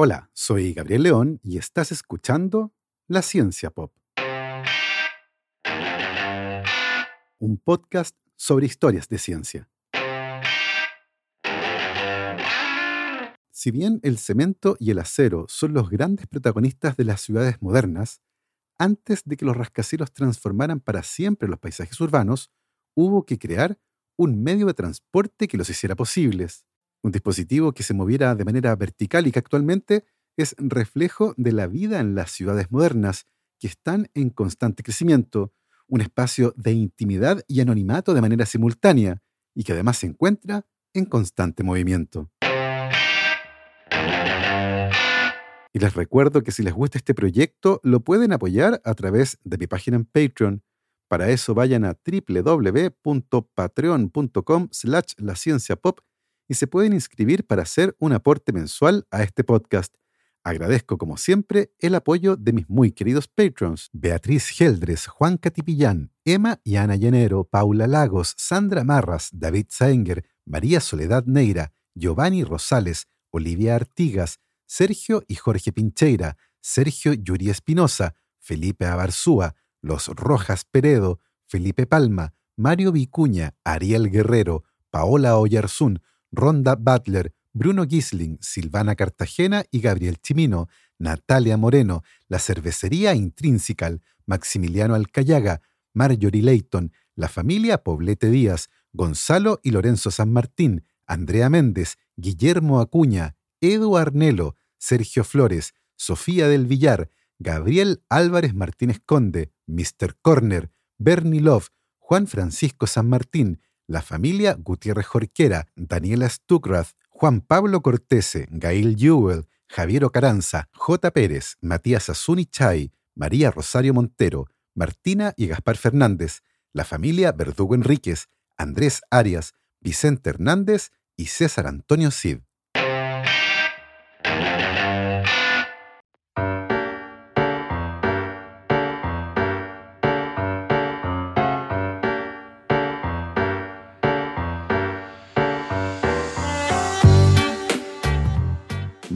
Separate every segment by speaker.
Speaker 1: Hola, soy Gabriel León y estás escuchando La Ciencia Pop. Un podcast sobre historias de ciencia. Si bien el cemento y el acero son los grandes protagonistas de las ciudades modernas, antes de que los rascacielos transformaran para siempre los paisajes urbanos, hubo que crear un medio de transporte que los hiciera posibles. Un dispositivo que se moviera de manera vertical y que actualmente es reflejo de la vida en las ciudades modernas, que están en constante crecimiento, un espacio de intimidad y anonimato de manera simultánea, y que además se encuentra en constante movimiento. Y les recuerdo que si les gusta este proyecto, lo pueden apoyar a través de mi página en Patreon. Para eso vayan a www.patreon.com slash la pop y se pueden inscribir para hacer un aporte mensual a este podcast. Agradezco, como siempre, el apoyo de mis muy queridos patrons: Beatriz Geldres, Juan Catipillán, Emma y Ana Llanero, Paula Lagos, Sandra Marras, David Saenger, María Soledad Neira, Giovanni Rosales, Olivia Artigas, Sergio y Jorge Pincheira, Sergio Yuri Espinosa, Felipe Abarzúa, Los Rojas Peredo, Felipe Palma, Mario Vicuña, Ariel Guerrero, Paola Oyarzún, Ronda Butler, Bruno Gisling, Silvana Cartagena y Gabriel Chimino, Natalia Moreno, La Cervecería Intrinsical, Maximiliano Alcayaga, Marjorie Leighton, La Familia Poblete Díaz, Gonzalo y Lorenzo San Martín, Andrea Méndez, Guillermo Acuña, Edu Arnelo, Sergio Flores, Sofía del Villar, Gabriel Álvarez Martínez Conde, Mr. Corner, Bernie Love, Juan Francisco San Martín, la familia Gutiérrez Jorquera, Daniela Stuckrath, Juan Pablo Cortese, Gail Jewell, Javier Ocaranza, J. Pérez, Matías Azuni Chay, María Rosario Montero, Martina y Gaspar Fernández, la familia Verdugo Enríquez, Andrés Arias, Vicente Hernández y César Antonio Cid.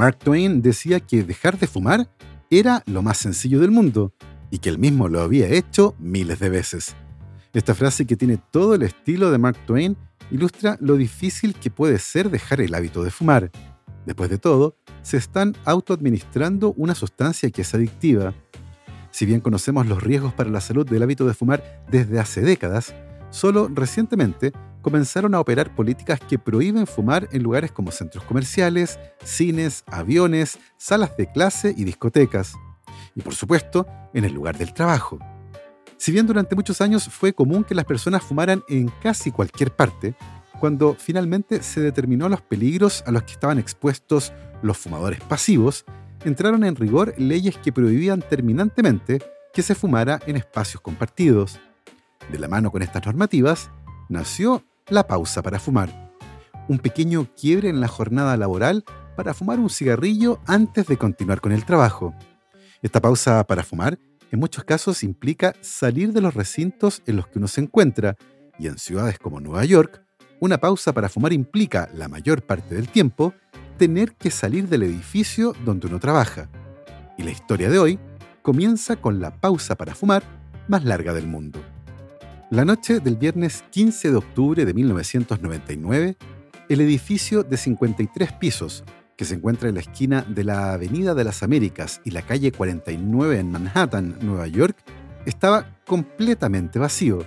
Speaker 1: Mark Twain decía que dejar de fumar era lo más sencillo del mundo y que él mismo lo había hecho miles de veces. Esta frase que tiene todo el estilo de Mark Twain ilustra lo difícil que puede ser dejar el hábito de fumar. Después de todo, se están autoadministrando una sustancia que es adictiva. Si bien conocemos los riesgos para la salud del hábito de fumar desde hace décadas, solo recientemente comenzaron a operar políticas que prohíben fumar en lugares como centros comerciales, cines, aviones, salas de clase y discotecas. Y por supuesto, en el lugar del trabajo. Si bien durante muchos años fue común que las personas fumaran en casi cualquier parte, cuando finalmente se determinó los peligros a los que estaban expuestos los fumadores pasivos, entraron en rigor leyes que prohibían terminantemente que se fumara en espacios compartidos. De la mano con estas normativas, nació la pausa para fumar. Un pequeño quiebre en la jornada laboral para fumar un cigarrillo antes de continuar con el trabajo. Esta pausa para fumar en muchos casos implica salir de los recintos en los que uno se encuentra, y en ciudades como Nueva York, una pausa para fumar implica, la mayor parte del tiempo, tener que salir del edificio donde uno trabaja. Y la historia de hoy comienza con la pausa para fumar más larga del mundo. La noche del viernes 15 de octubre de 1999, el edificio de 53 pisos, que se encuentra en la esquina de la Avenida de las Américas y la calle 49 en Manhattan, Nueva York, estaba completamente vacío,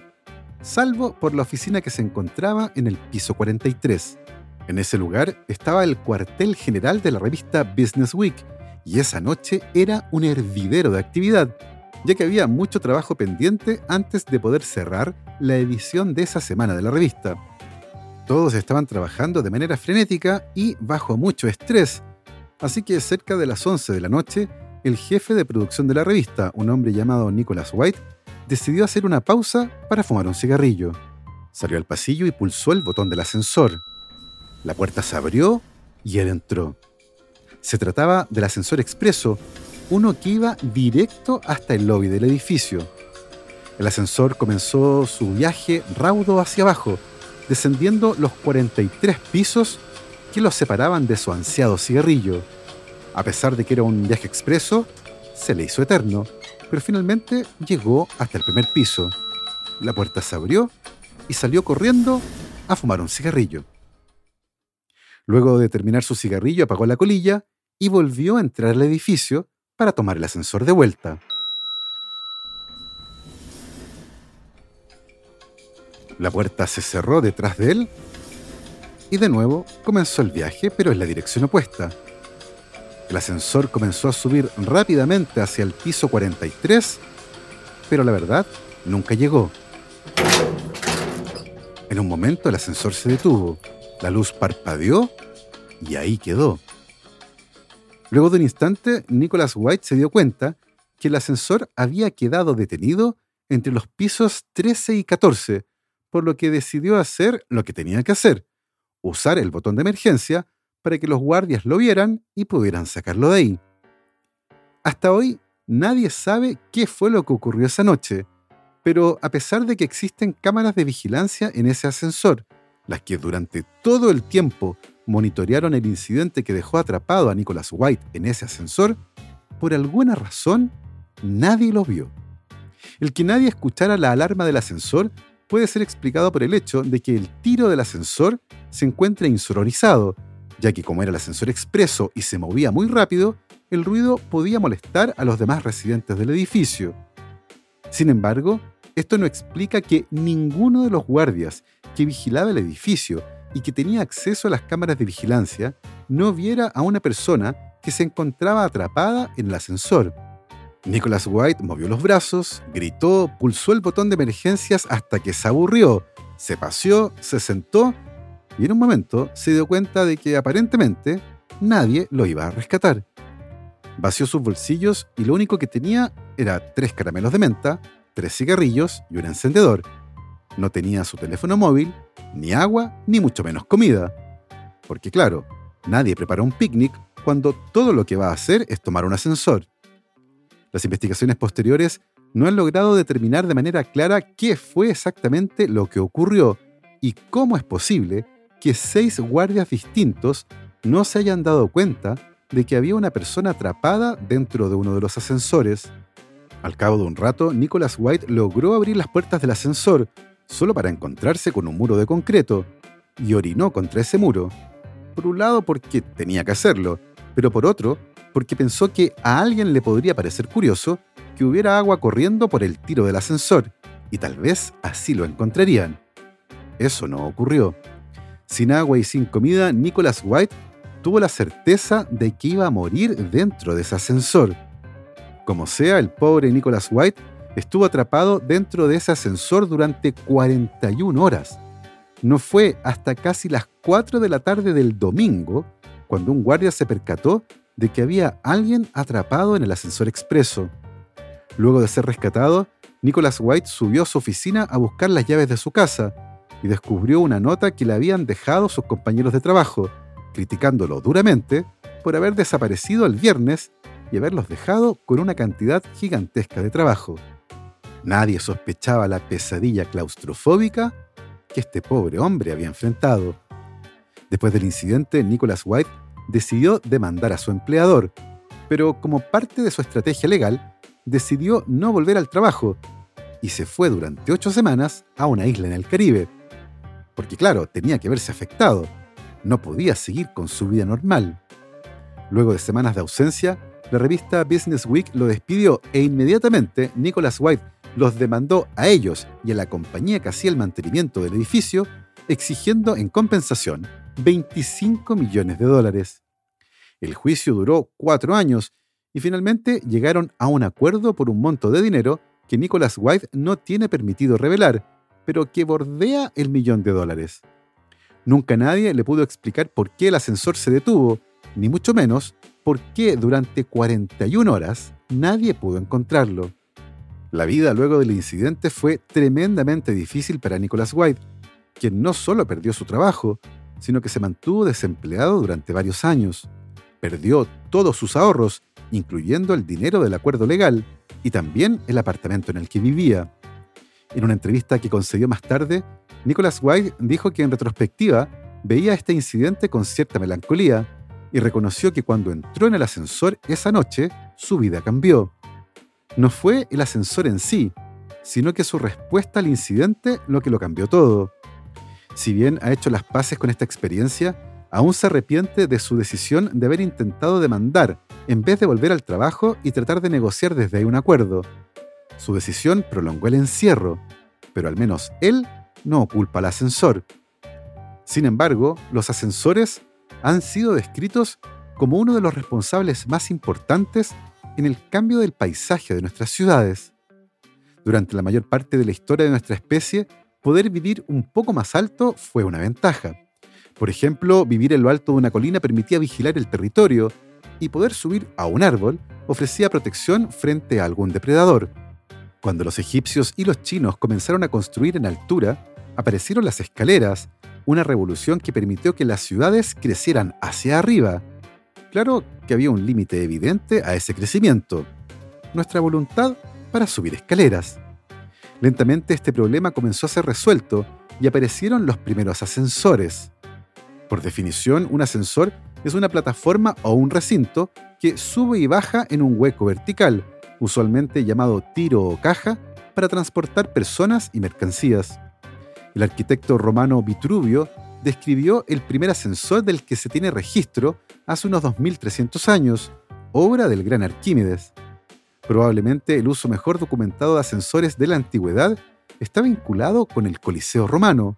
Speaker 1: salvo por la oficina que se encontraba en el piso 43. En ese lugar estaba el cuartel general de la revista Business Week, y esa noche era un hervidero de actividad ya que había mucho trabajo pendiente antes de poder cerrar la edición de esa semana de la revista. Todos estaban trabajando de manera frenética y bajo mucho estrés, así que cerca de las 11 de la noche, el jefe de producción de la revista, un hombre llamado Nicholas White, decidió hacer una pausa para fumar un cigarrillo. Salió al pasillo y pulsó el botón del ascensor. La puerta se abrió y él entró. Se trataba del ascensor expreso, uno que iba directo hasta el lobby del edificio. El ascensor comenzó su viaje raudo hacia abajo, descendiendo los 43 pisos que los separaban de su ansiado cigarrillo. A pesar de que era un viaje expreso, se le hizo eterno, pero finalmente llegó hasta el primer piso. La puerta se abrió y salió corriendo a fumar un cigarrillo. Luego de terminar su cigarrillo apagó la colilla y volvió a entrar al edificio para tomar el ascensor de vuelta. La puerta se cerró detrás de él y de nuevo comenzó el viaje, pero en la dirección opuesta. El ascensor comenzó a subir rápidamente hacia el piso 43, pero la verdad nunca llegó. En un momento el ascensor se detuvo, la luz parpadeó y ahí quedó. Luego de un instante, Nicholas White se dio cuenta que el ascensor había quedado detenido entre los pisos 13 y 14, por lo que decidió hacer lo que tenía que hacer, usar el botón de emergencia para que los guardias lo vieran y pudieran sacarlo de ahí. Hasta hoy, nadie sabe qué fue lo que ocurrió esa noche, pero a pesar de que existen cámaras de vigilancia en ese ascensor, las que durante todo el tiempo monitorearon el incidente que dejó atrapado a Nicholas White en ese ascensor, por alguna razón nadie lo vio. El que nadie escuchara la alarma del ascensor puede ser explicado por el hecho de que el tiro del ascensor se encuentra insonorizado, ya que como era el ascensor expreso y se movía muy rápido, el ruido podía molestar a los demás residentes del edificio. Sin embargo, esto no explica que ninguno de los guardias que vigilaba el edificio y que tenía acceso a las cámaras de vigilancia no viera a una persona que se encontraba atrapada en el ascensor. Nicholas White movió los brazos, gritó, pulsó el botón de emergencias hasta que se aburrió, se paseó, se sentó y en un momento se dio cuenta de que aparentemente nadie lo iba a rescatar. Vació sus bolsillos y lo único que tenía era tres caramelos de menta, tres cigarrillos y un encendedor. No tenía su teléfono móvil, ni agua, ni mucho menos comida. Porque claro, nadie prepara un picnic cuando todo lo que va a hacer es tomar un ascensor. Las investigaciones posteriores no han logrado determinar de manera clara qué fue exactamente lo que ocurrió y cómo es posible que seis guardias distintos no se hayan dado cuenta de que había una persona atrapada dentro de uno de los ascensores. Al cabo de un rato, Nicholas White logró abrir las puertas del ascensor solo para encontrarse con un muro de concreto y orinó contra ese muro. Por un lado porque tenía que hacerlo, pero por otro porque pensó que a alguien le podría parecer curioso que hubiera agua corriendo por el tiro del ascensor, y tal vez así lo encontrarían. Eso no ocurrió. Sin agua y sin comida, Nicholas White tuvo la certeza de que iba a morir dentro de ese ascensor. Como sea, el pobre Nicholas White estuvo atrapado dentro de ese ascensor durante 41 horas. No fue hasta casi las 4 de la tarde del domingo cuando un guardia se percató de que había alguien atrapado en el ascensor expreso. Luego de ser rescatado, Nicholas White subió a su oficina a buscar las llaves de su casa y descubrió una nota que le habían dejado sus compañeros de trabajo, criticándolo duramente por haber desaparecido el viernes y haberlos dejado con una cantidad gigantesca de trabajo. Nadie sospechaba la pesadilla claustrofóbica que este pobre hombre había enfrentado. Después del incidente, Nicholas White decidió demandar a su empleador, pero como parte de su estrategia legal, decidió no volver al trabajo y se fue durante ocho semanas a una isla en el Caribe. Porque claro, tenía que verse afectado, no podía seguir con su vida normal. Luego de semanas de ausencia, la revista Business Week lo despidió e inmediatamente Nicholas White los demandó a ellos y a la compañía que hacía el mantenimiento del edificio, exigiendo en compensación 25 millones de dólares. El juicio duró cuatro años y finalmente llegaron a un acuerdo por un monto de dinero que Nicholas White no tiene permitido revelar, pero que bordea el millón de dólares. Nunca nadie le pudo explicar por qué el ascensor se detuvo, ni mucho menos por qué durante 41 horas nadie pudo encontrarlo. La vida luego del incidente fue tremendamente difícil para Nicholas White, quien no solo perdió su trabajo, sino que se mantuvo desempleado durante varios años. Perdió todos sus ahorros, incluyendo el dinero del acuerdo legal y también el apartamento en el que vivía. En una entrevista que concedió más tarde, Nicholas White dijo que en retrospectiva veía este incidente con cierta melancolía y reconoció que cuando entró en el ascensor esa noche, su vida cambió. No fue el ascensor en sí, sino que su respuesta al incidente lo que lo cambió todo. Si bien ha hecho las paces con esta experiencia, aún se arrepiente de su decisión de haber intentado demandar en vez de volver al trabajo y tratar de negociar desde ahí un acuerdo. Su decisión prolongó el encierro, pero al menos él no culpa al ascensor. Sin embargo, los ascensores han sido descritos como uno de los responsables más importantes en el cambio del paisaje de nuestras ciudades. Durante la mayor parte de la historia de nuestra especie, poder vivir un poco más alto fue una ventaja. Por ejemplo, vivir en lo alto de una colina permitía vigilar el territorio y poder subir a un árbol ofrecía protección frente a algún depredador. Cuando los egipcios y los chinos comenzaron a construir en altura, aparecieron las escaleras, una revolución que permitió que las ciudades crecieran hacia arriba. Claro que había un límite evidente a ese crecimiento, nuestra voluntad para subir escaleras. Lentamente este problema comenzó a ser resuelto y aparecieron los primeros ascensores. Por definición, un ascensor es una plataforma o un recinto que sube y baja en un hueco vertical, usualmente llamado tiro o caja, para transportar personas y mercancías. El arquitecto romano Vitruvio describió el primer ascensor del que se tiene registro hace unos 2300 años, obra del gran Arquímedes. Probablemente el uso mejor documentado de ascensores de la antigüedad está vinculado con el Coliseo romano,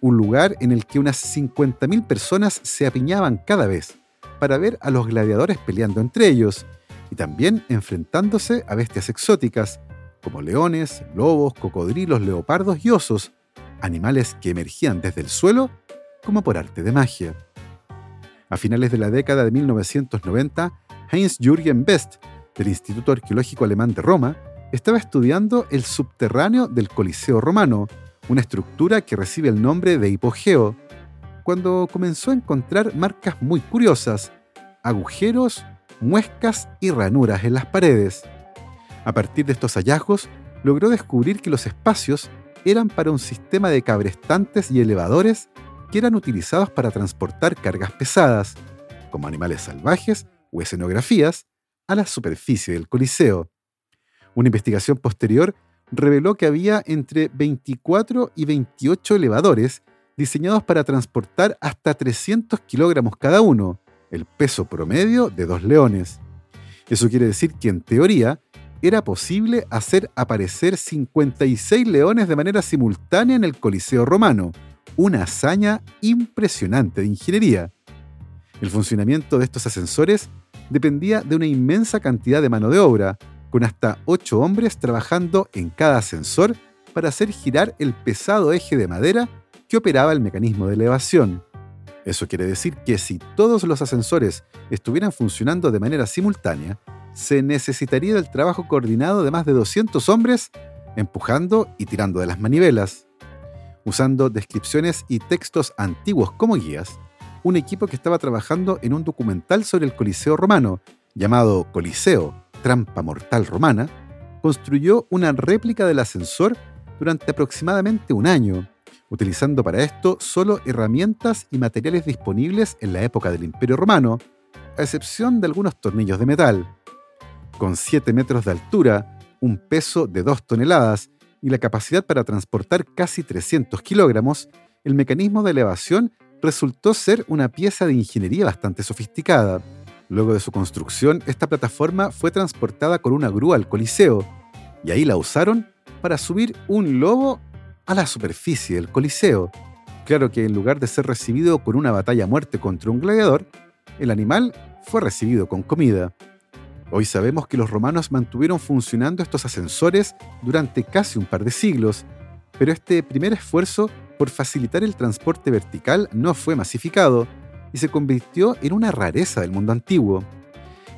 Speaker 1: un lugar en el que unas 50.000 personas se apiñaban cada vez para ver a los gladiadores peleando entre ellos y también enfrentándose a bestias exóticas, como leones, lobos, cocodrilos, leopardos y osos, animales que emergían desde el suelo como por arte de magia. A finales de la década de 1990, Heinz-Jürgen Best, del Instituto Arqueológico Alemán de Roma, estaba estudiando el subterráneo del Coliseo romano, una estructura que recibe el nombre de hipogeo, cuando comenzó a encontrar marcas muy curiosas, agujeros muescas y ranuras en las paredes. A partir de estos hallazgos, logró descubrir que los espacios eran para un sistema de cabrestantes y elevadores que eran utilizados para transportar cargas pesadas, como animales salvajes o escenografías, a la superficie del Coliseo. Una investigación posterior reveló que había entre 24 y 28 elevadores diseñados para transportar hasta 300 kilogramos cada uno, el peso promedio de dos leones. Eso quiere decir que en teoría era posible hacer aparecer 56 leones de manera simultánea en el Coliseo romano, una hazaña impresionante de ingeniería. El funcionamiento de estos ascensores dependía de una inmensa cantidad de mano de obra, con hasta 8 hombres trabajando en cada ascensor para hacer girar el pesado eje de madera que operaba el mecanismo de elevación. Eso quiere decir que si todos los ascensores estuvieran funcionando de manera simultánea, se necesitaría el trabajo coordinado de más de 200 hombres empujando y tirando de las manivelas. Usando descripciones y textos antiguos como guías, un equipo que estaba trabajando en un documental sobre el Coliseo romano, llamado Coliseo, Trampa Mortal Romana, construyó una réplica del ascensor durante aproximadamente un año utilizando para esto solo herramientas y materiales disponibles en la época del Imperio Romano, a excepción de algunos tornillos de metal. Con 7 metros de altura, un peso de 2 toneladas y la capacidad para transportar casi 300 kilogramos, el mecanismo de elevación resultó ser una pieza de ingeniería bastante sofisticada. Luego de su construcción, esta plataforma fue transportada con una grúa al Coliseo, y ahí la usaron para subir un lobo a la superficie del Coliseo. Claro que en lugar de ser recibido con una batalla a muerte contra un gladiador, el animal fue recibido con comida. Hoy sabemos que los romanos mantuvieron funcionando estos ascensores durante casi un par de siglos, pero este primer esfuerzo por facilitar el transporte vertical no fue masificado y se convirtió en una rareza del mundo antiguo.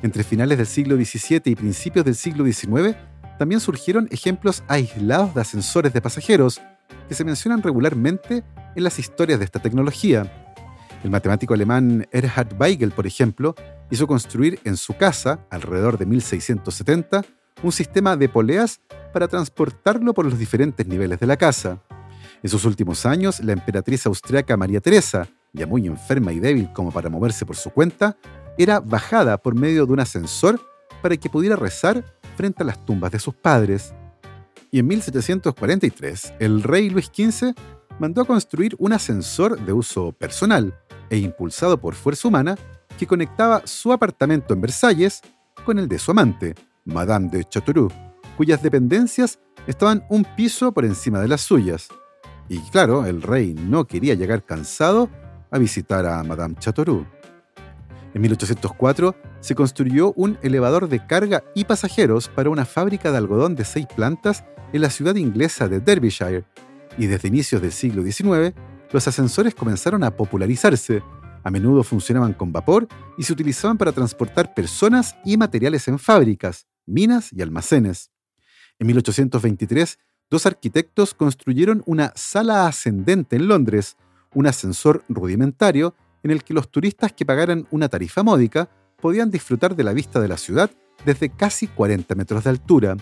Speaker 1: Entre finales del siglo XVII y principios del siglo XIX, también surgieron ejemplos aislados de ascensores de pasajeros, que se mencionan regularmente en las historias de esta tecnología. El matemático alemán Erhard Weigel, por ejemplo, hizo construir en su casa, alrededor de 1670, un sistema de poleas para transportarlo por los diferentes niveles de la casa. En sus últimos años, la emperatriz austriaca María Teresa, ya muy enferma y débil como para moverse por su cuenta, era bajada por medio de un ascensor para que pudiera rezar frente a las tumbas de sus padres. Y en 1743, el rey Luis XV mandó a construir un ascensor de uso personal e impulsado por fuerza humana que conectaba su apartamento en Versalles con el de su amante, Madame de Chateauroux, cuyas dependencias estaban un piso por encima de las suyas. Y claro, el rey no quería llegar cansado a visitar a Madame Chateauroux. En 1804 se construyó un elevador de carga y pasajeros para una fábrica de algodón de seis plantas en la ciudad inglesa de Derbyshire, y desde inicios del siglo XIX los ascensores comenzaron a popularizarse. A menudo funcionaban con vapor y se utilizaban para transportar personas y materiales en fábricas, minas y almacenes. En 1823, dos arquitectos construyeron una sala ascendente en Londres, un ascensor rudimentario en el que los turistas que pagaran una tarifa módica podían disfrutar de la vista de la ciudad desde casi 40 metros de altura.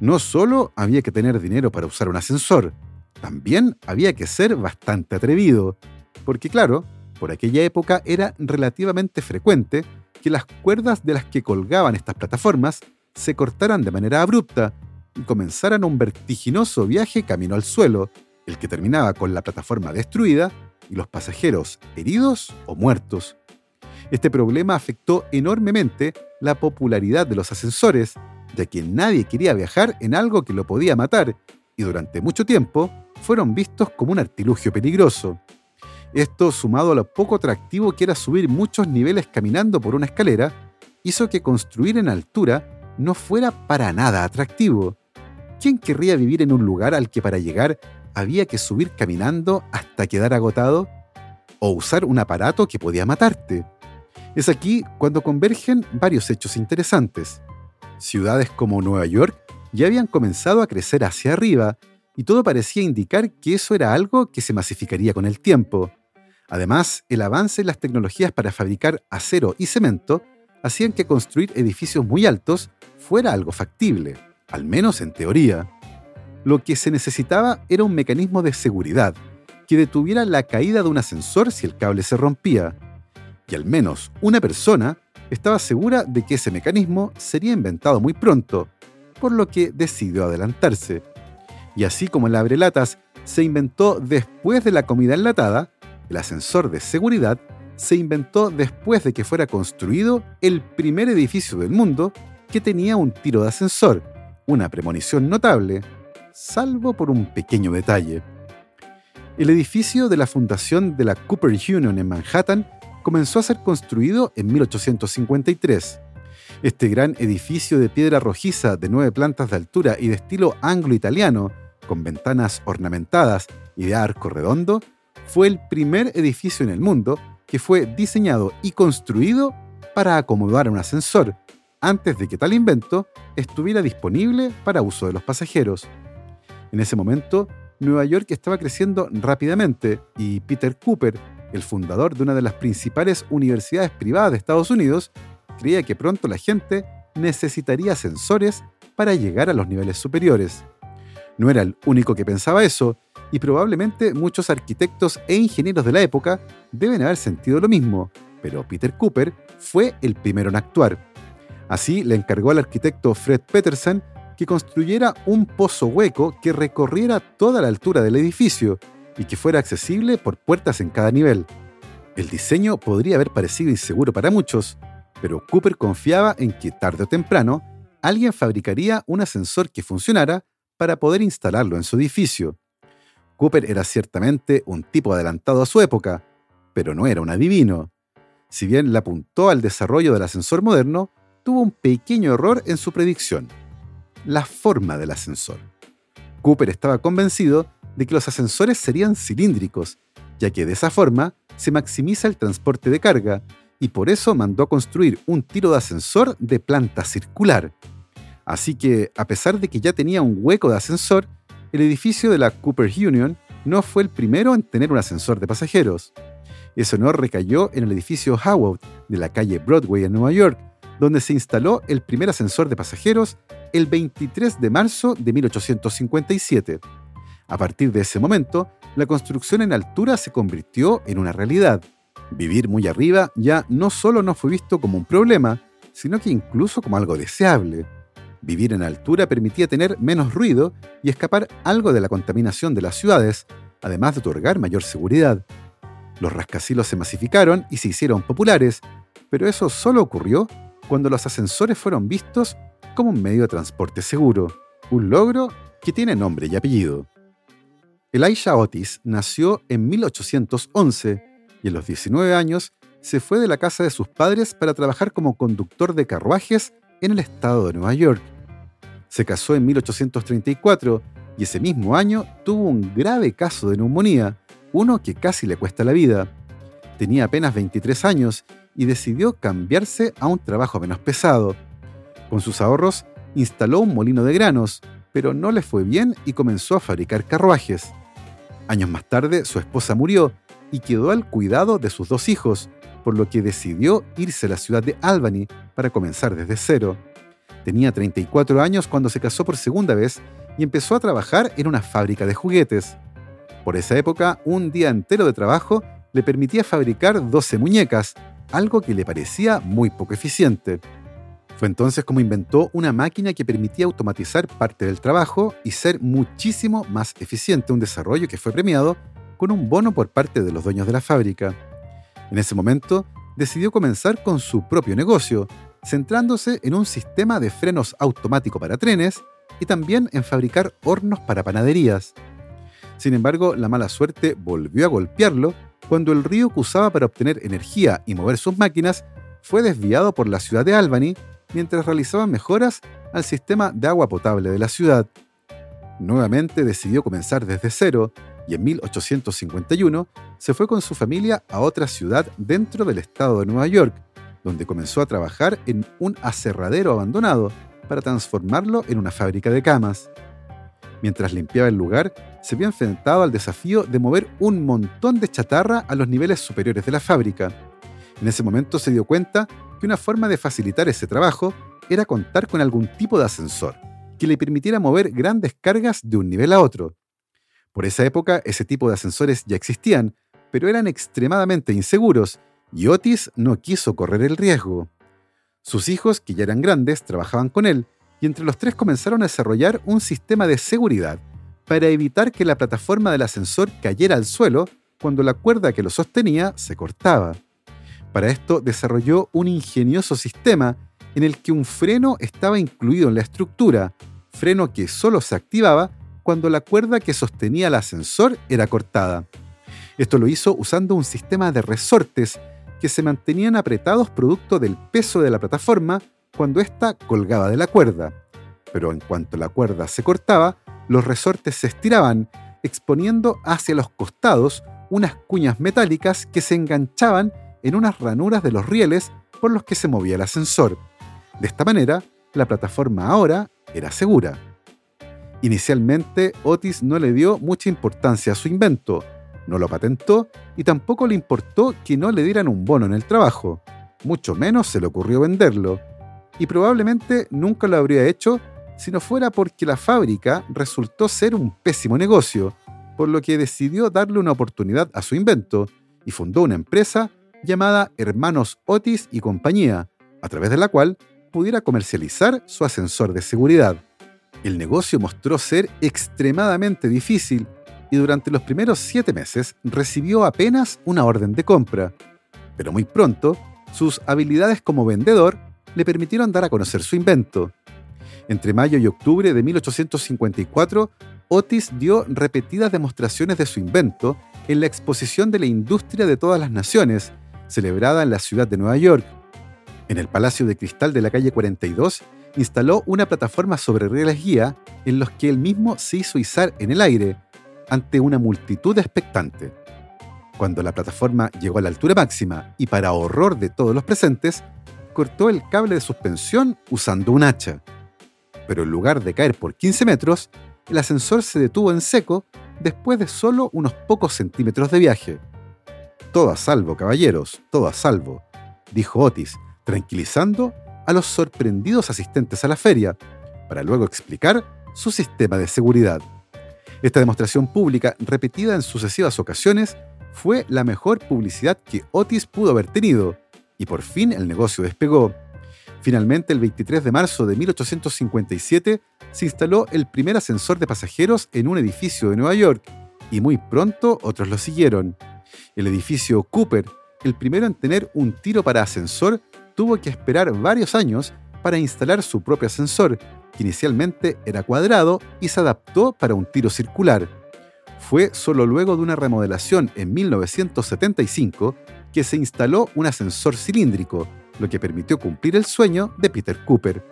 Speaker 1: No solo había que tener dinero para usar un ascensor, también había que ser bastante atrevido, porque claro, por aquella época era relativamente frecuente que las cuerdas de las que colgaban estas plataformas se cortaran de manera abrupta y comenzaran un vertiginoso viaje camino al suelo, el que terminaba con la plataforma destruida y los pasajeros heridos o muertos. Este problema afectó enormemente la popularidad de los ascensores, ya que nadie quería viajar en algo que lo podía matar, y durante mucho tiempo fueron vistos como un artilugio peligroso. Esto, sumado a lo poco atractivo que era subir muchos niveles caminando por una escalera, hizo que construir en altura no fuera para nada atractivo. ¿Quién querría vivir en un lugar al que para llegar había que subir caminando hasta quedar agotado? ¿O usar un aparato que podía matarte? Es aquí cuando convergen varios hechos interesantes. Ciudades como Nueva York ya habían comenzado a crecer hacia arriba y todo parecía indicar que eso era algo que se masificaría con el tiempo. Además, el avance en las tecnologías para fabricar acero y cemento hacían que construir edificios muy altos fuera algo factible, al menos en teoría. Lo que se necesitaba era un mecanismo de seguridad que detuviera la caída de un ascensor si el cable se rompía. Y al menos una persona estaba segura de que ese mecanismo sería inventado muy pronto, por lo que decidió adelantarse y así como el abrelatas se inventó después de la comida enlatada, el ascensor de seguridad se inventó después de que fuera construido el primer edificio del mundo que tenía un tiro de ascensor, una premonición notable, salvo por un pequeño detalle. El edificio de la fundación de la Cooper Union en Manhattan comenzó a ser construido en 1853. Este gran edificio de piedra rojiza de nueve plantas de altura y de estilo anglo-italiano, con ventanas ornamentadas y de arco redondo, fue el primer edificio en el mundo que fue diseñado y construido para acomodar un ascensor, antes de que tal invento estuviera disponible para uso de los pasajeros. En ese momento, Nueva York estaba creciendo rápidamente y Peter Cooper, el fundador de una de las principales universidades privadas de Estados Unidos, creía que pronto la gente necesitaría ascensores para llegar a los niveles superiores. No era el único que pensaba eso, y probablemente muchos arquitectos e ingenieros de la época deben haber sentido lo mismo, pero Peter Cooper fue el primero en actuar. Así le encargó al arquitecto Fred Peterson que construyera un pozo hueco que recorriera toda la altura del edificio y que fuera accesible por puertas en cada nivel. El diseño podría haber parecido inseguro para muchos, pero Cooper confiaba en que tarde o temprano alguien fabricaría un ascensor que funcionara para poder instalarlo en su edificio. Cooper era ciertamente un tipo adelantado a su época, pero no era un adivino. Si bien le apuntó al desarrollo del ascensor moderno, tuvo un pequeño error en su predicción, la forma del ascensor. Cooper estaba convencido de que los ascensores serían cilíndricos, ya que de esa forma se maximiza el transporte de carga, y por eso mandó a construir un tiro de ascensor de planta circular, Así que, a pesar de que ya tenía un hueco de ascensor, el edificio de la Cooper Union no fue el primero en tener un ascensor de pasajeros. Ese honor recayó en el edificio Howard de la calle Broadway en Nueva York, donde se instaló el primer ascensor de pasajeros el 23 de marzo de 1857. A partir de ese momento, la construcción en altura se convirtió en una realidad. Vivir muy arriba ya no solo no fue visto como un problema, sino que incluso como algo deseable. Vivir en altura permitía tener menos ruido y escapar algo de la contaminación de las ciudades, además de otorgar mayor seguridad. Los rascacielos se masificaron y se hicieron populares, pero eso solo ocurrió cuando los ascensores fueron vistos como un medio de transporte seguro, un logro que tiene nombre y apellido. Elisha Otis nació en 1811 y a los 19 años se fue de la casa de sus padres para trabajar como conductor de carruajes en el estado de Nueva York. Se casó en 1834 y ese mismo año tuvo un grave caso de neumonía, uno que casi le cuesta la vida. Tenía apenas 23 años y decidió cambiarse a un trabajo menos pesado. Con sus ahorros, instaló un molino de granos, pero no le fue bien y comenzó a fabricar carruajes. Años más tarde, su esposa murió y quedó al cuidado de sus dos hijos, por lo que decidió irse a la ciudad de Albany para comenzar desde cero. Tenía 34 años cuando se casó por segunda vez y empezó a trabajar en una fábrica de juguetes. Por esa época, un día entero de trabajo le permitía fabricar 12 muñecas, algo que le parecía muy poco eficiente. Fue entonces como inventó una máquina que permitía automatizar parte del trabajo y ser muchísimo más eficiente, un desarrollo que fue premiado con un bono por parte de los dueños de la fábrica. En ese momento, decidió comenzar con su propio negocio, centrándose en un sistema de frenos automático para trenes y también en fabricar hornos para panaderías. Sin embargo, la mala suerte volvió a golpearlo cuando el río que usaba para obtener energía y mover sus máquinas fue desviado por la ciudad de Albany mientras realizaban mejoras al sistema de agua potable de la ciudad. Nuevamente decidió comenzar desde cero y en 1851 se fue con su familia a otra ciudad dentro del estado de Nueva York, donde comenzó a trabajar en un aserradero abandonado para transformarlo en una fábrica de camas. Mientras limpiaba el lugar, se vio enfrentado al desafío de mover un montón de chatarra a los niveles superiores de la fábrica. En ese momento se dio cuenta que una forma de facilitar ese trabajo era contar con algún tipo de ascensor que le permitiera mover grandes cargas de un nivel a otro. Por esa época ese tipo de ascensores ya existían, pero eran extremadamente inseguros y Otis no quiso correr el riesgo. Sus hijos, que ya eran grandes, trabajaban con él y entre los tres comenzaron a desarrollar un sistema de seguridad para evitar que la plataforma del ascensor cayera al suelo cuando la cuerda que lo sostenía se cortaba. Para esto desarrolló un ingenioso sistema en el que un freno estaba incluido en la estructura, freno que solo se activaba cuando la cuerda que sostenía el ascensor era cortada. Esto lo hizo usando un sistema de resortes que se mantenían apretados producto del peso de la plataforma cuando ésta colgaba de la cuerda. Pero en cuanto la cuerda se cortaba, los resortes se estiraban, exponiendo hacia los costados unas cuñas metálicas que se enganchaban en unas ranuras de los rieles por los que se movía el ascensor. De esta manera, la plataforma ahora era segura. Inicialmente, Otis no le dio mucha importancia a su invento, no lo patentó y tampoco le importó que no le dieran un bono en el trabajo, mucho menos se le ocurrió venderlo, y probablemente nunca lo habría hecho si no fuera porque la fábrica resultó ser un pésimo negocio, por lo que decidió darle una oportunidad a su invento y fundó una empresa llamada Hermanos Otis y Compañía, a través de la cual pudiera comercializar su ascensor de seguridad. El negocio mostró ser extremadamente difícil y durante los primeros siete meses recibió apenas una orden de compra, pero muy pronto sus habilidades como vendedor le permitieron dar a conocer su invento. Entre mayo y octubre de 1854, Otis dio repetidas demostraciones de su invento en la exposición de la industria de todas las naciones, celebrada en la ciudad de Nueva York. En el Palacio de Cristal de la calle 42, instaló una plataforma sobre rieles guía en los que él mismo se hizo izar en el aire, ante una multitud expectante. Cuando la plataforma llegó a la altura máxima y para horror de todos los presentes, cortó el cable de suspensión usando un hacha. Pero en lugar de caer por 15 metros, el ascensor se detuvo en seco después de solo unos pocos centímetros de viaje. Todo a salvo, caballeros, todo a salvo, dijo Otis, tranquilizando a los sorprendidos asistentes a la feria, para luego explicar su sistema de seguridad. Esta demostración pública, repetida en sucesivas ocasiones, fue la mejor publicidad que Otis pudo haber tenido, y por fin el negocio despegó. Finalmente, el 23 de marzo de 1857, se instaló el primer ascensor de pasajeros en un edificio de Nueva York, y muy pronto otros lo siguieron. El edificio Cooper, el primero en tener un tiro para ascensor, tuvo que esperar varios años para instalar su propio ascensor, que inicialmente era cuadrado y se adaptó para un tiro circular. Fue solo luego de una remodelación en 1975 que se instaló un ascensor cilíndrico, lo que permitió cumplir el sueño de Peter Cooper.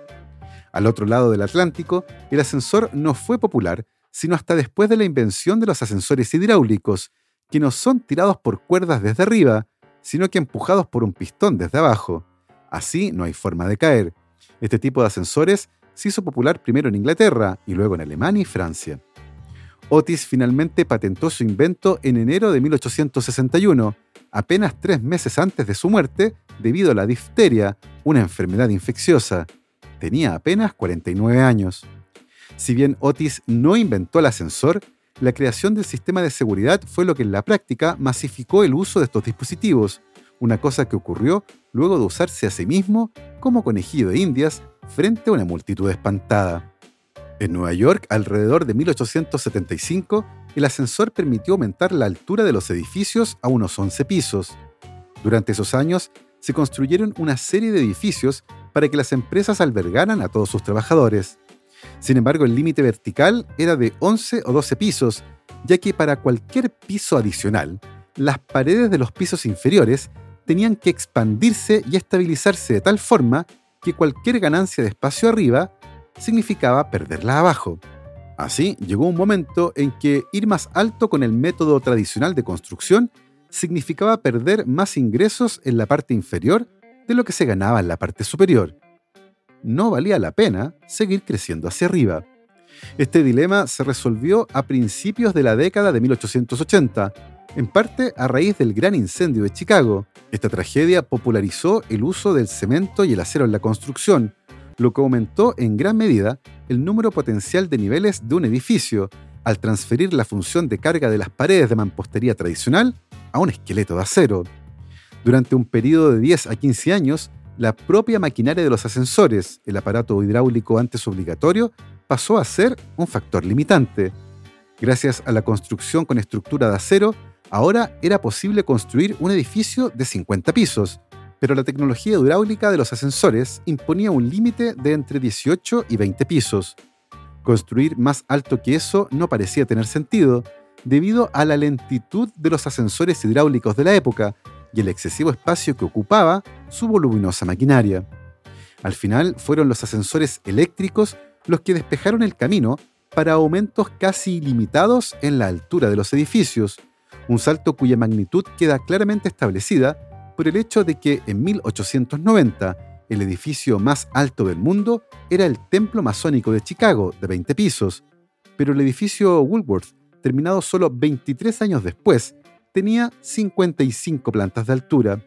Speaker 1: Al otro lado del Atlántico, el ascensor no fue popular, sino hasta después de la invención de los ascensores hidráulicos, que no son tirados por cuerdas desde arriba, sino que empujados por un pistón desde abajo. Así no hay forma de caer. Este tipo de ascensores se hizo popular primero en Inglaterra y luego en Alemania y Francia. Otis finalmente patentó su invento en enero de 1861, apenas tres meses antes de su muerte debido a la difteria, una enfermedad infecciosa. Tenía apenas 49 años. Si bien Otis no inventó el ascensor, la creación del sistema de seguridad fue lo que en la práctica masificó el uso de estos dispositivos, una cosa que ocurrió luego de usarse a sí mismo como conejillo de indias frente a una multitud espantada. En Nueva York, alrededor de 1875, el ascensor permitió aumentar la altura de los edificios a unos 11 pisos. Durante esos años, se construyeron una serie de edificios para que las empresas albergaran a todos sus trabajadores. Sin embargo, el límite vertical era de 11 o 12 pisos, ya que para cualquier piso adicional, las paredes de los pisos inferiores tenían que expandirse y estabilizarse de tal forma que cualquier ganancia de espacio arriba significaba perderla abajo. Así, llegó un momento en que ir más alto con el método tradicional de construcción significaba perder más ingresos en la parte inferior de lo que se ganaba en la parte superior. No valía la pena seguir creciendo hacia arriba. Este dilema se resolvió a principios de la década de 1880, en parte a raíz del gran incendio de Chicago. Esta tragedia popularizó el uso del cemento y el acero en la construcción, lo que aumentó en gran medida el número potencial de niveles de un edificio, al transferir la función de carga de las paredes de mampostería tradicional a un esqueleto de acero. Durante un periodo de 10 a 15 años, la propia maquinaria de los ascensores, el aparato hidráulico antes obligatorio, pasó a ser un factor limitante. Gracias a la construcción con estructura de acero, ahora era posible construir un edificio de 50 pisos, pero la tecnología hidráulica de los ascensores imponía un límite de entre 18 y 20 pisos. Construir más alto que eso no parecía tener sentido, debido a la lentitud de los ascensores hidráulicos de la época y el excesivo espacio que ocupaba su voluminosa maquinaria. Al final fueron los ascensores eléctricos los que despejaron el camino para aumentos casi ilimitados en la altura de los edificios, un salto cuya magnitud queda claramente establecida por el hecho de que en 1890 el edificio más alto del mundo era el Templo Masónico de Chicago, de 20 pisos, pero el edificio Woolworth, terminado solo 23 años después, tenía 55 plantas de altura.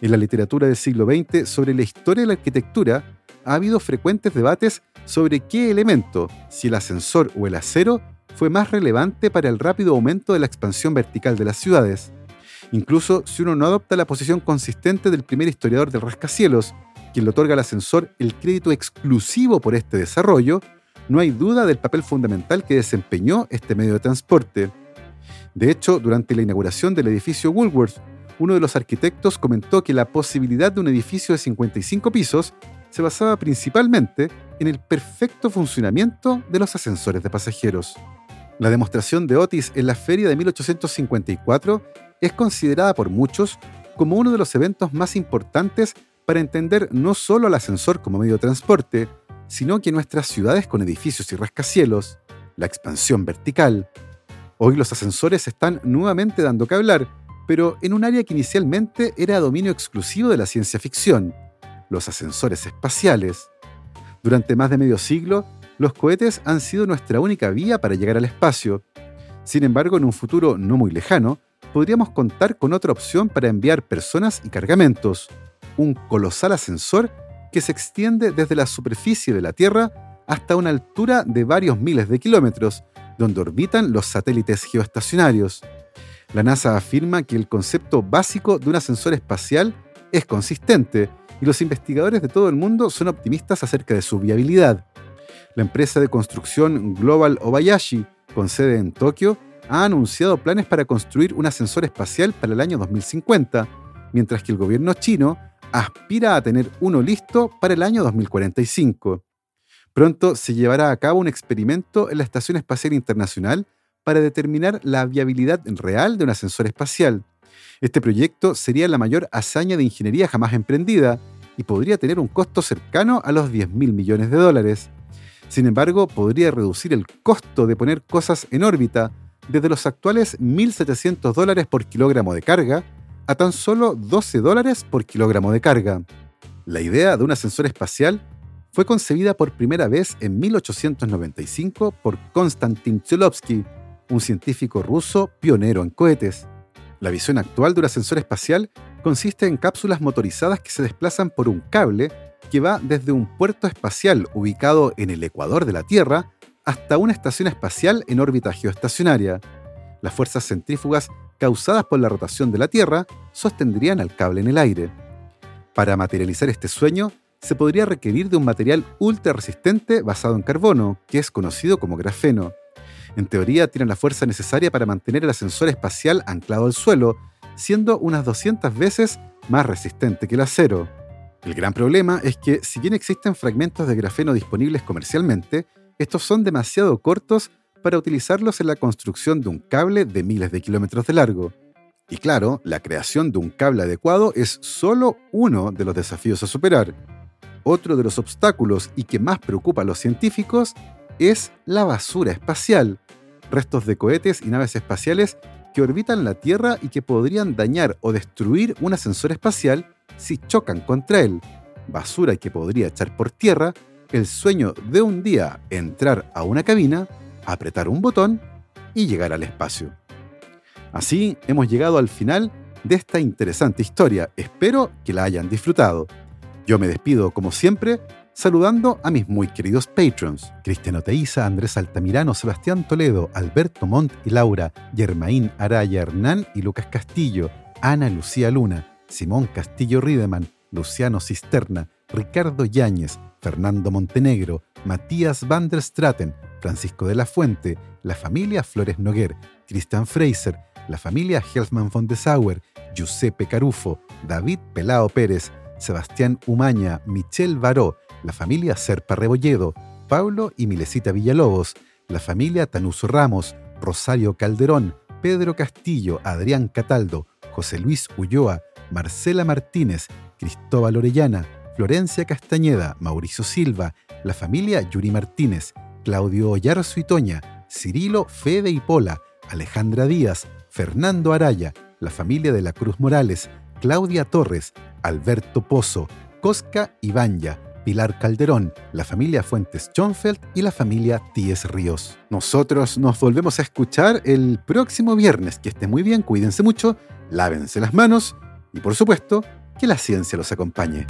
Speaker 1: En la literatura del siglo XX sobre la historia de la arquitectura ha habido frecuentes debates sobre qué elemento, si el ascensor o el acero, fue más relevante para el rápido aumento de la expansión vertical de las ciudades. Incluso si uno no adopta la posición consistente del primer historiador del rascacielos, quien le otorga al ascensor el crédito exclusivo por este desarrollo, no hay duda del papel fundamental que desempeñó este medio de transporte. De hecho, durante la inauguración del edificio Woolworth, uno de los arquitectos comentó que la posibilidad de un edificio de 55 pisos se basaba principalmente en el perfecto funcionamiento de los ascensores de pasajeros. La demostración de Otis en la feria de 1854 es considerada por muchos como uno de los eventos más importantes para entender no solo al ascensor como medio de transporte, sino que nuestras ciudades con edificios y rascacielos, la expansión vertical. Hoy los ascensores están nuevamente dando que hablar, pero en un área que inicialmente era dominio exclusivo de la ciencia ficción, los ascensores espaciales. Durante más de medio siglo, los cohetes han sido nuestra única vía para llegar al espacio. Sin embargo, en un futuro no muy lejano, podríamos contar con otra opción para enviar personas y cargamentos, un colosal ascensor que se extiende desde la superficie de la Tierra hasta una altura de varios miles de kilómetros, donde orbitan los satélites geoestacionarios. La NASA afirma que el concepto básico de un ascensor espacial es consistente y los investigadores de todo el mundo son optimistas acerca de su viabilidad. La empresa de construcción Global Obayashi, con sede en Tokio, ha anunciado planes para construir un ascensor espacial para el año 2050, mientras que el gobierno chino aspira a tener uno listo para el año 2045. Pronto se llevará a cabo un experimento en la Estación Espacial Internacional para determinar la viabilidad real de un ascensor espacial. Este proyecto sería la mayor hazaña de ingeniería jamás emprendida y podría tener un costo cercano a los 10 mil millones de dólares. Sin embargo, podría reducir el costo de poner cosas en órbita desde los actuales 1.700 dólares por kilogramo de carga a tan solo 12 dólares por kilogramo de carga. La idea de un ascensor espacial fue concebida por primera vez en 1895 por Konstantin Tsiolkovsky, un científico ruso pionero en cohetes. La visión actual de un ascensor espacial consiste en cápsulas motorizadas que se desplazan por un cable que va desde un puerto espacial ubicado en el ecuador de la Tierra hasta una estación espacial en órbita geoestacionaria. Las fuerzas centrífugas causadas por la rotación de la Tierra sostendrían al cable en el aire. Para materializar este sueño, se podría requerir de un material ultra resistente basado en carbono, que es conocido como grafeno. En teoría, tiene la fuerza necesaria para mantener el ascensor espacial anclado al suelo, siendo unas 200 veces más resistente que el acero. El gran problema es que, si bien existen fragmentos de grafeno disponibles comercialmente, estos son demasiado cortos para utilizarlos en la construcción de un cable de miles de kilómetros de largo. Y claro, la creación de un cable adecuado es solo uno de los desafíos a superar. Otro de los obstáculos y que más preocupa a los científicos es la basura espacial, restos de cohetes y naves espaciales que orbitan la Tierra y que podrían dañar o destruir un ascensor espacial si chocan contra él, basura que podría echar por tierra el sueño de un día entrar a una cabina, apretar un botón y llegar al espacio. Así hemos llegado al final de esta interesante historia. Espero que la hayan disfrutado. Yo me despido, como siempre, saludando a mis muy queridos patrons, Cristiano Teiza, Andrés Altamirano, Sebastián Toledo, Alberto Montt y Laura, Germaín Araya Hernán y Lucas Castillo, Ana Lucía Luna, Simón Castillo Riedemann, Luciano Cisterna, Ricardo Yáñez, Fernando Montenegro, Matías van der Straten, Francisco de la Fuente, la familia Flores Noguer, Christian Fraser, la familia Helsman von de Sauer, Giuseppe Carufo, David Pelao Pérez, Sebastián Umaña, Michelle Baró, la familia Serpa Rebolledo, Pablo y Milesita Villalobos, la familia Tanuso Ramos, Rosario Calderón, Pedro Castillo, Adrián Cataldo, José Luis Ulloa, Marcela Martínez, Cristóbal Orellana, Florencia Castañeda, Mauricio Silva, la familia Yuri Martínez, Claudio Ollarzo y Toña, Cirilo Fede y Pola, Alejandra Díaz, Fernando Araya, la familia de la Cruz Morales, Claudia Torres, Alberto Pozo, Cosca Ibanya, Pilar Calderón, la familia Fuentes Schoenfeld y la familia Tíes Ríos. Nosotros nos volvemos a escuchar el próximo viernes. Que esté muy bien, cuídense mucho, lávense las manos y por supuesto, que la ciencia los acompañe.